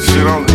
shit on